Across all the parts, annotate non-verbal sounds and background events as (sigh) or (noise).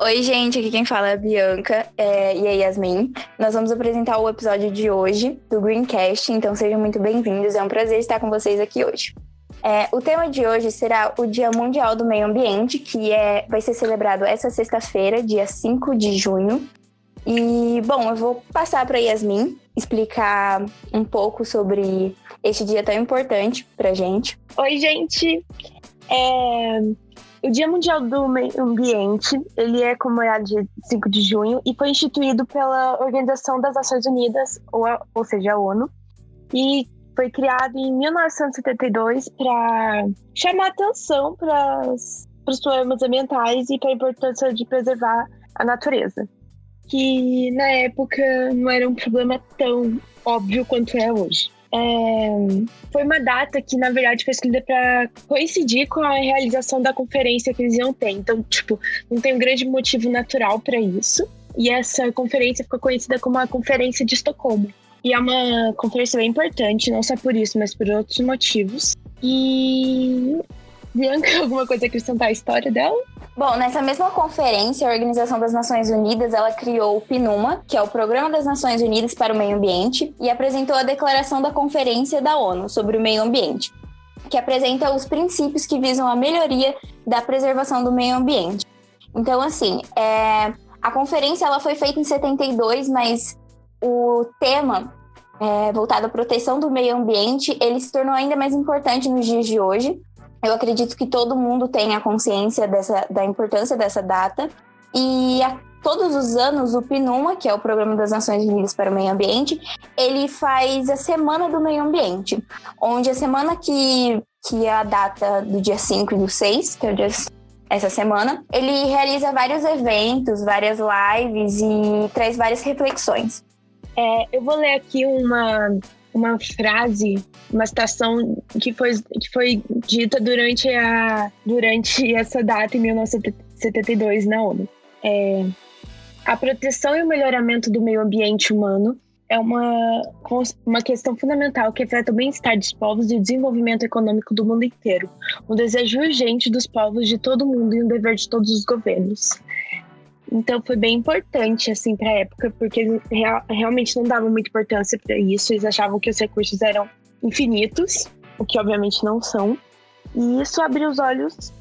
Oi, gente, aqui quem fala é a Bianca é, e a Yasmin. Nós vamos apresentar o episódio de hoje do Greencast, então sejam muito bem-vindos. É um prazer estar com vocês aqui hoje. É, o tema de hoje será o Dia Mundial do Meio Ambiente, que é, vai ser celebrado essa sexta-feira, dia 5 de junho. E, bom, eu vou passar para Yasmin explicar um pouco sobre este dia tão importante para gente. Oi, gente! É... O Dia Mundial do Meio Ambiente, ele é comemorado dia 5 de junho e foi instituído pela Organização das Nações Unidas, ou, a, ou seja, a ONU, e foi criado em 1972 para chamar atenção para os problemas ambientais e para a importância de preservar a natureza. Que na época não era um problema tão óbvio quanto é hoje. É, foi uma data que, na verdade, foi escolhida para coincidir com a realização da conferência que eles iam ter. Então, tipo, não tem um grande motivo natural para isso. E essa conferência ficou conhecida como a Conferência de Estocolmo. E é uma conferência bem importante, não só por isso, mas por outros motivos. E. Bianca, (laughs) alguma coisa a acrescentar a história dela? Bom, nessa mesma conferência, a Organização das Nações Unidas ela criou o PNUMA, que é o Programa das Nações Unidas para o Meio Ambiente, e apresentou a Declaração da Conferência da ONU sobre o Meio Ambiente, que apresenta os princípios que visam a melhoria da preservação do meio ambiente. Então, assim, é... a conferência ela foi feita em 72, mas o tema é, voltado à proteção do meio ambiente ele se tornou ainda mais importante nos dias de hoje, eu acredito que todo mundo tem a consciência dessa, da importância dessa data. E a, todos os anos, o PNUMA, que é o Programa das Nações Unidas para o Meio Ambiente, ele faz a Semana do Meio Ambiente, onde a semana que, que é a data do dia 5 e do 6, que é o dia essa semana, ele realiza vários eventos, várias lives e traz várias reflexões. É, eu vou ler aqui uma uma frase, uma citação que foi, que foi dita durante, a, durante essa data, em 1972, na ONU. É, a proteção e o melhoramento do meio ambiente humano é uma, uma questão fundamental que afeta o bem-estar dos povos e o desenvolvimento econômico do mundo inteiro. Um desejo urgente dos povos de todo o mundo e um dever de todos os governos. Então foi bem importante assim para a época, porque eles real, realmente não davam muita importância para isso, eles achavam que os recursos eram infinitos, o que obviamente não são. E isso abriu os olhos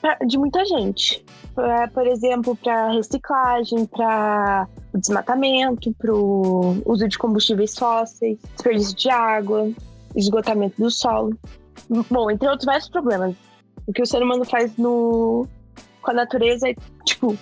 pra, de muita gente. Pra, por exemplo, para reciclagem, para o desmatamento, para o uso de combustíveis fósseis, desperdício de água, esgotamento do solo. Bom, entre outros vários problemas. O que o ser humano faz no, com a natureza é, tipo,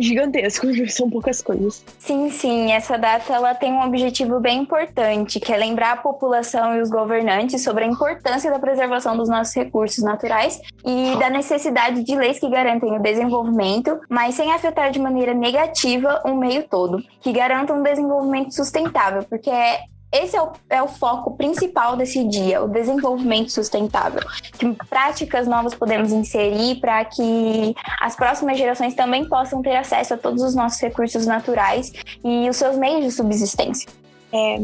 gigantesco, (laughs) são poucas coisas. Sim, sim, essa data ela tem um objetivo bem importante, que é lembrar a população e os governantes sobre a importância da preservação dos nossos recursos naturais e da necessidade de leis que garantem o desenvolvimento, mas sem afetar de maneira negativa o meio todo, que garantam um desenvolvimento sustentável, porque é esse é o, é o, foco principal desse dia, o desenvolvimento sustentável. Que práticas novas podemos inserir para que as próximas gerações também possam ter acesso a todos os nossos recursos naturais e os seus meios de subsistência. É,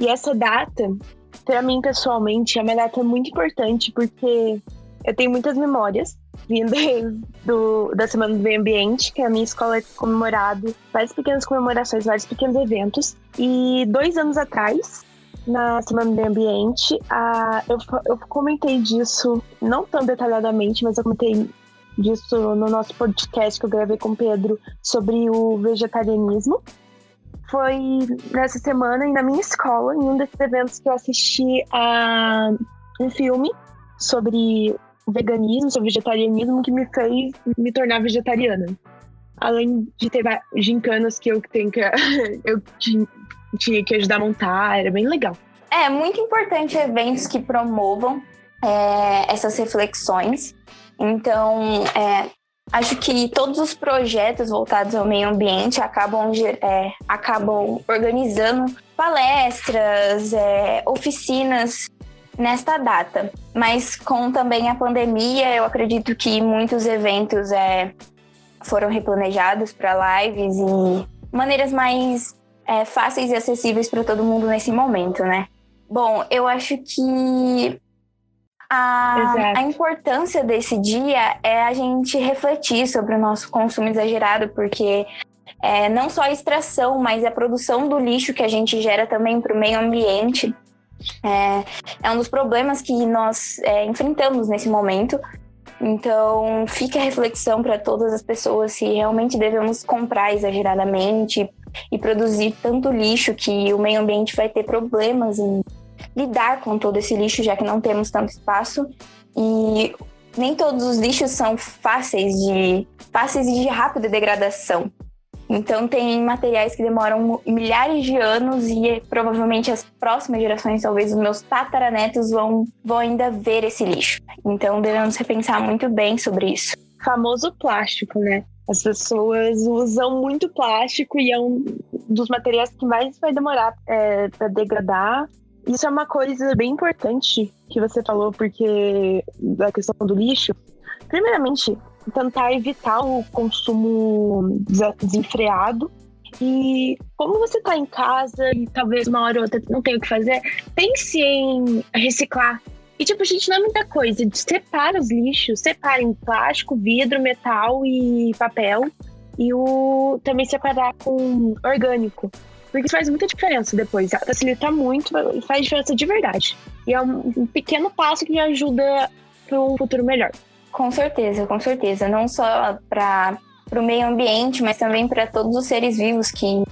e essa data, para mim pessoalmente, é uma data muito importante porque eu tenho muitas memórias vindas do, da Semana do Meio Ambiente, que a minha escola é comemorado várias pequenas comemorações, vários pequenos eventos. E dois anos atrás, na Semana do Meio Ambiente, a, eu, eu comentei disso, não tão detalhadamente, mas eu comentei disso no nosso podcast que eu gravei com o Pedro sobre o vegetarianismo. Foi nessa semana e na minha escola, em um desses eventos que eu assisti a um filme sobre veganismo, sobre vegetarianismo, que me fez me tornar vegetariana. Além de ter gincanas que eu tenho que (laughs) eu tinha que ajudar a montar, era bem legal. É muito importante eventos que promovam é, essas reflexões. Então, é, acho que todos os projetos voltados ao meio ambiente acabam, é, acabam organizando palestras, é, oficinas nesta data. Mas com também a pandemia, eu acredito que muitos eventos é, foram replanejados para lives e maneiras mais é, fáceis e acessíveis para todo mundo nesse momento, né? Bom, eu acho que A, a, importância desse dia é a gente refletir sobre o nosso consumo exagerado, porque é, não só a extração, mas a produção do lixo que a gente gera também para o meio ambiente é, é, um dos problemas que nós é, enfrentamos nesse momento. Então, fica a reflexão para todas as pessoas se realmente devemos comprar exageradamente e produzir tanto lixo que o meio ambiente vai ter problemas em lidar com todo esse lixo, já que não temos tanto espaço. E nem todos os lixos são fáceis de fáceis de rápida degradação. Então tem materiais que demoram milhares de anos e provavelmente as próximas gerações, talvez os meus tataranetos, vão, vão ainda ver esse lixo. Então devemos repensar muito bem sobre isso. Famoso plástico, né? As pessoas usam muito plástico e é um dos materiais que mais vai demorar é, para degradar. Isso é uma coisa bem importante que você falou, porque da questão do lixo. Primeiramente, tentar evitar o consumo desenfreado. E como você está em casa e talvez uma hora ou outra não tenha o que fazer, pense em reciclar. E, tipo, a gente, não é muita coisa. Separa os lixos, separa em plástico, vidro, metal e papel. E o também separar com orgânico. Porque faz muita diferença depois. Facilita muito e faz diferença de verdade. E é um, pequeno passo que ajuda para um futuro melhor. Com certeza, com certeza. Não só para o meio ambiente, mas também para todos os seres vivos que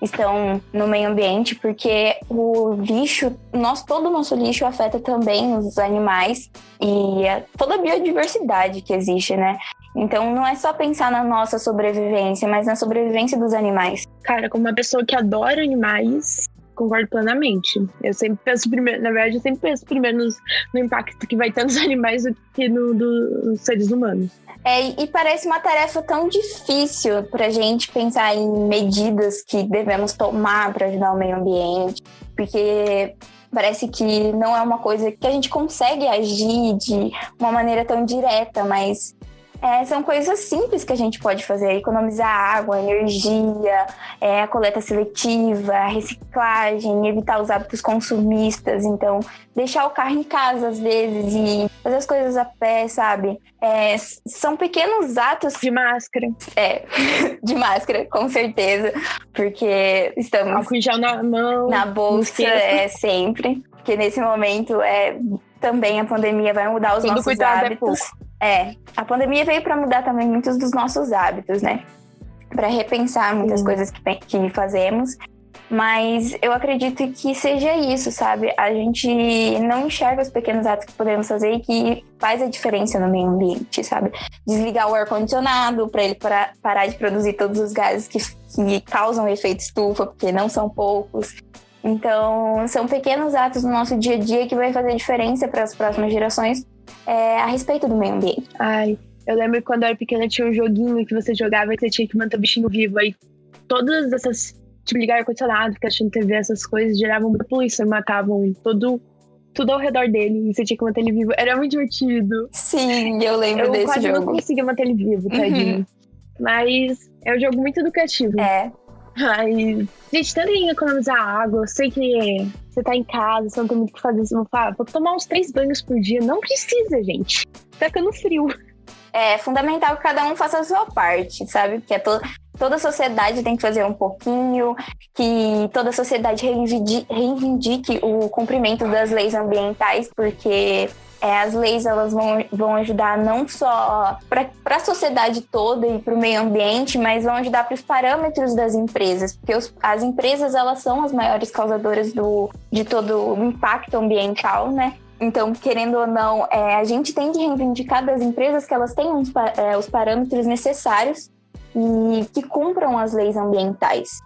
estão no meio ambiente, porque o lixo, nosso, todo o nosso lixo afeta também os animais e toda a biodiversidade que existe, né? Então não é só pensar na nossa sobrevivência, mas na sobrevivência dos animais. Cara, como uma pessoa que adora animais, concordo plenamente. Eu sempre penso primeiro, na verdade, eu sempre penso primeiro nos, no impacto que vai ter nos (laughs) animais do que no, dos seres humanos. É, e parece uma tarefa tão difícil para a gente pensar em medidas que devemos tomar para ajudar o meio ambiente, porque parece que não é uma coisa que a gente consegue agir de uma maneira tão direta, mas é, são coisas simples que a gente pode fazer: economizar água, energia, é, a coleta seletiva, a reciclagem, evitar os hábitos consumistas. Então, deixar o carro em casa às vezes e fazer as coisas a pé, sabe? É, são pequenos atos. De máscara. É, (laughs) de máscara, com certeza. Porque estamos. Álcool gel na mão. Na bolsa, é sempre. Porque nesse momento é também a pandemia vai mudar os Todo nossos é hábitos. É, é, a pandemia veio para mudar também muitos dos nossos hábitos, né? Para repensar muitas Sim. coisas que, que fazemos. Mas eu acredito que seja isso, sabe? A gente não enxerga os pequenos atos que podemos fazer e que faz a diferença no meio ambiente, sabe? Desligar o ar-condicionado para ele para, parar de produzir todos os gases que, que causam efeito estufa, porque não são poucos. Então, são pequenos atos no nosso dia a dia que vai fazer diferença para as próximas gerações é, a respeito do meio ambiente. Ai, eu lembro quando eu era pequena tinha um joguinho que você jogava e você tinha que manter o bichinho vivo. Aí todas essas, tipo, ligar ar-condicionado, ficar assistindo TV, essas coisas geravam muita poluição e matavam todo tudo ao redor dele e você tinha que manter ele vivo. Era muito divertido. Sim, eu lembro eu desse jogo. Eu quase não conseguia manter ele vivo, tadinho. Uhum. Mas é um jogo muito educativo. É. Mas, gente, tanto em economizar água, eu sei que você tá em casa, você não tem muito o que fazer, você não fala, vou tomar uns três banhos por dia. Não precisa, gente. Tá ficando frio. É fundamental que cada um faça a sua parte, sabe? Porque é to toda a sociedade tem que fazer um pouquinho, que toda a sociedade reivindique, reivindique o cumprimento das leis ambientais, porque é, as leis elas vão, vão ajudar não só para a sociedade toda e para o meio ambiente, mas vão ajudar para os parâmetros das empresas, porque os, as empresas elas são as maiores causadoras do, de todo o impacto ambiental, né? Então, querendo ou não, é, a gente tem que reivindicar das empresas que elas tenham os, é, os parâmetros necessários e que cumpram as leis ambientais.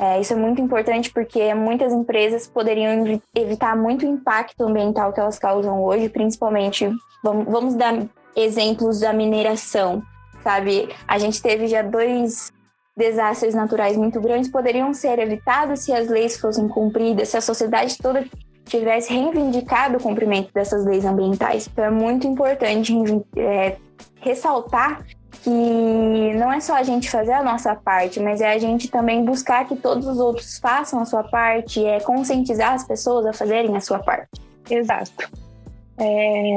É, isso é muito importante porque muitas empresas poderiam evitar muito impacto ambiental que elas causam hoje, principalmente, vamos, vamos dar exemplos da mineração, sabe? A gente teve já dois desastres naturais muito grandes, poderiam ser evitados se as leis fossem cumpridas, se a sociedade toda tivesse reivindicado o cumprimento dessas leis ambientais. Então é muito importante é, ressaltar que não é só a gente fazer a nossa parte, mas é a gente também buscar que todos os outros façam a sua parte, é conscientizar as pessoas a fazerem a sua parte. Exato. É...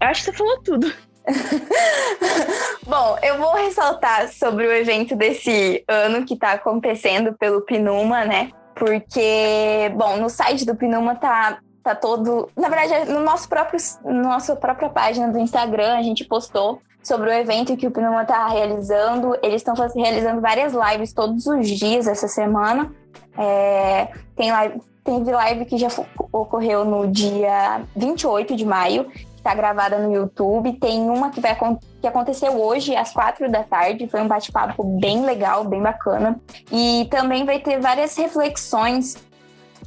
Acho que você falou tudo. (laughs) Bom, eu vou ressaltar sobre o evento desse ano que está acontecendo pelo Pinuma, né? Porque, bom, no site do Pinuma tá, tá todo. Na verdade, no nosso próprio, nossa própria página do Instagram, a gente postou sobre o evento que o Pinuma está realizando. Eles estão realizando várias lives todos os dias essa semana. É, tem live, teve live que já ocorreu no dia 28 de maio, está gravada no YouTube. Tem uma que, vai, que aconteceu hoje, às quatro da tarde. Foi um bate-papo bem legal, bem bacana. E também vai ter várias reflexões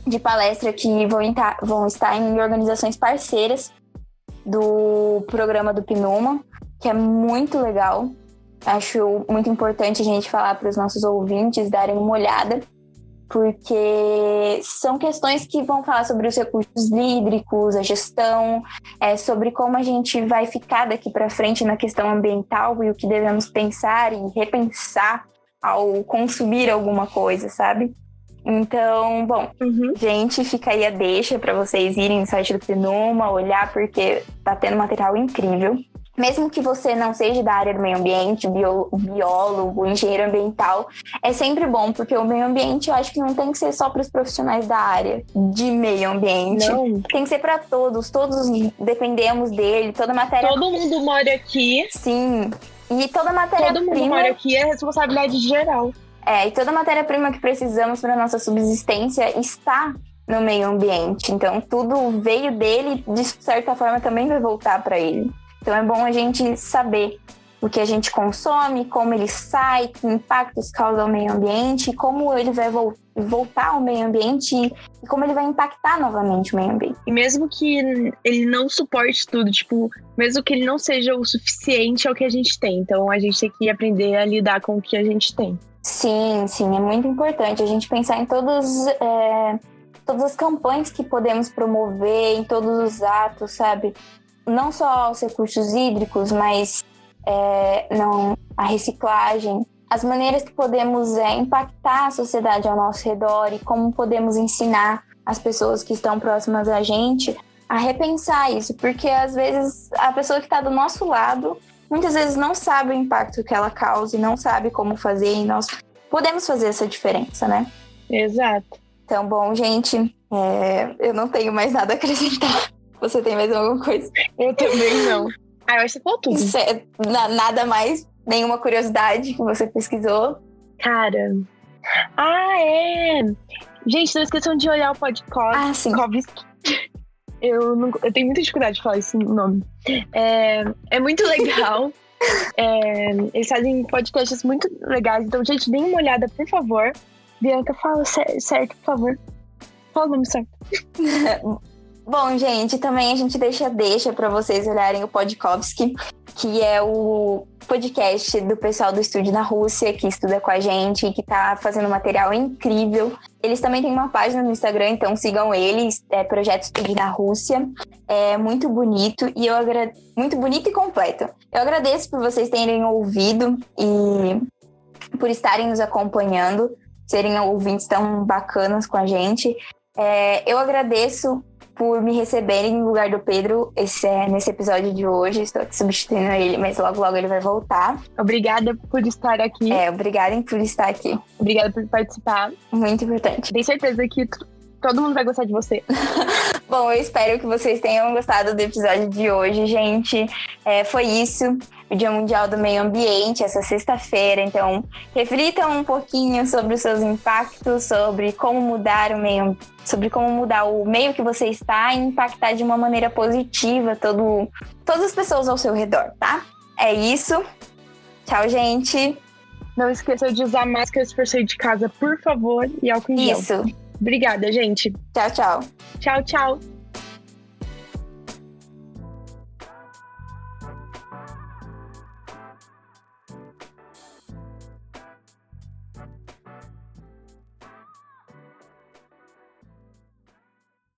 de palestra que vão, vão estar em organizações parceiras do programa do Pinuma, que é muito legal. Acho muito importante a gente falar para os nossos ouvintes darem uma olhada porque são questões que vão falar sobre os recursos hídricos, a gestão, é, sobre como a gente vai ficar daqui para frente na questão ambiental e o que devemos pensar e repensar ao consumir alguma coisa, sabe? Então, bom, uhum. gente, fica aí a deixa para vocês irem no site do Pinuma, olhar, porque tá tendo material incrível mesmo que você não seja da área do meio ambiente, biólogo, engenheiro ambiental, é sempre bom, porque o meio ambiente eu acho que não tem que ser só para os profissionais da área de meio ambiente. Não. Tem que ser para todos, todos dependemos dele, toda matéria. Todo mundo mora aqui. Sim. E toda matéria Todo mundo mora aqui é responsabilidade geral. É, e toda matéria-prima que precisamos para nossa subsistência está no meio ambiente. Então, tudo veio dele, de certa forma também vai voltar para ele. Então é bom a gente saber o que a gente consome, como ele sai, que impactos causa ao meio ambiente, como ele vai vo voltar ao meio ambiente e como ele vai impactar novamente o meio ambiente. E mesmo que ele não suporte tudo, tipo, mesmo que ele não seja o suficiente ao que a gente tem. Então a gente tem que aprender a lidar com o que a gente tem. Sim, sim, é muito importante a gente pensar em todos. É, todas as campanhas que podemos promover, em todos os atos, sabe? não só os recursos hídricos, mas é, não a reciclagem, as maneiras que podemos é, impactar a sociedade ao nosso redor e como podemos ensinar as pessoas que estão próximas a gente a repensar isso, porque às vezes a pessoa que está do nosso lado muitas vezes não sabe o impacto que ela causa e não sabe como fazer e nós podemos fazer essa diferença, né? Exato. Então, bom, gente, é, eu não tenho mais nada a acrescentar. (laughs) Você tem mais alguma coisa? Eu também não. Ah, eu acho que falou tudo. É, nada mais, nenhuma curiosidade que você pesquisou? Cara. Ah, é! Gente, não esqueçam de olhar o podcast. Ah, sim. Eu, não, eu tenho muita dificuldade de falar esse nome. É, é muito legal. (laughs) é, eles fazem podcasts muito legais. Então, gente, deem uma olhada, por favor. Bianca, fala certo, por favor. Fala o nome certo. (laughs) Bom, gente, também a gente deixa deixa para vocês olharem o Podkovsky, que é o podcast do pessoal do estúdio na Rússia, que estuda com a gente e que tá fazendo material incrível. Eles também têm uma página no Instagram, então sigam eles, é Projeto Estúdio na Rússia. É muito bonito e eu agra... muito bonito e completo. Eu agradeço por vocês terem ouvido e por estarem nos acompanhando, serem ouvintes tão bacanas com a gente. É, eu agradeço por me receberem no lugar do Pedro esse, é, nesse episódio de hoje. Estou aqui substituindo ele, mas logo, logo ele vai voltar. Obrigada por estar aqui. É, obrigada por estar aqui. Obrigada por participar. Muito importante. Tenho certeza que todo mundo vai gostar de você. (laughs) Bom, eu espero que vocês tenham gostado do episódio de hoje, gente. É, foi isso, o Dia Mundial do Meio Ambiente, essa sexta-feira. Então, reflitam um pouquinho sobre os seus impactos, sobre como mudar o meio, sobre como mudar o meio que você está e impactar de uma maneira positiva todo, todas as pessoas ao seu redor, tá? É isso. Tchau, gente. Não esqueça de usar máscara se for sair de casa, por favor, e álcool em gel. Isso. Obrigada, gente. Tchau, tchau. Tchau, tchau.